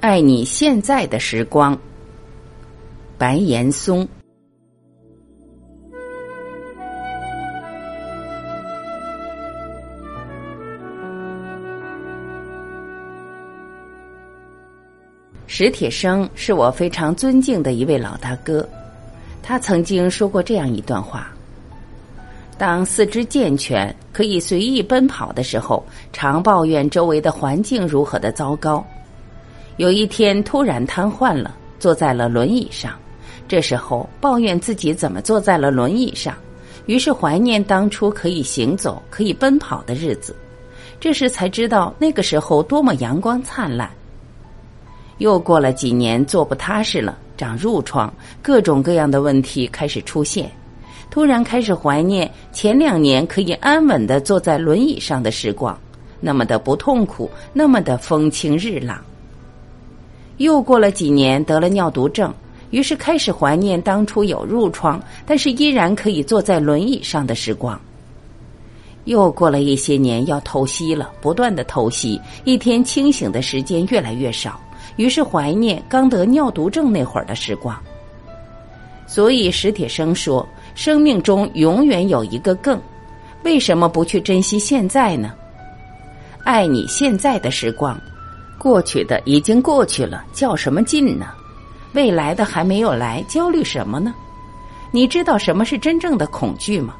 爱你现在的时光。白岩松。史铁生是我非常尊敬的一位老大哥，他曾经说过这样一段话：当四肢健全、可以随意奔跑的时候，常抱怨周围的环境如何的糟糕。有一天突然瘫痪了，坐在了轮椅上。这时候抱怨自己怎么坐在了轮椅上，于是怀念当初可以行走、可以奔跑的日子。这时才知道那个时候多么阳光灿烂。又过了几年，坐不踏实了，长褥疮，各种各样的问题开始出现。突然开始怀念前两年可以安稳的坐在轮椅上的时光，那么的不痛苦，那么的风清日朗。又过了几年，得了尿毒症，于是开始怀念当初有褥疮，但是依然可以坐在轮椅上的时光。又过了一些年，要透析了，不断的透析，一天清醒的时间越来越少，于是怀念刚得尿毒症那会儿的时光。所以史铁生说：“生命中永远有一个更，为什么不去珍惜现在呢？爱你现在的时光。”过去的已经过去了，较什么劲呢？未来的还没有来，焦虑什么呢？你知道什么是真正的恐惧吗？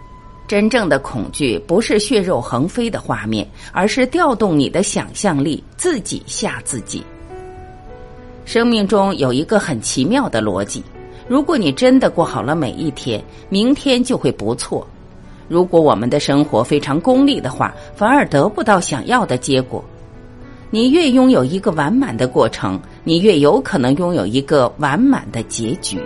真正的恐惧不是血肉横飞的画面，而是调动你的想象力，自己吓自己。生命中有一个很奇妙的逻辑：如果你真的过好了每一天，明天就会不错；如果我们的生活非常功利的话，反而得不到想要的结果。你越拥有一个完满的过程，你越有可能拥有一个完满的结局。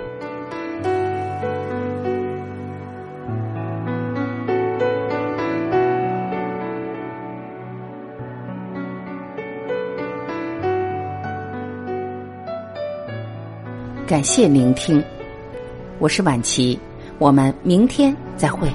感谢聆听，我是晚琪，我们明天再会。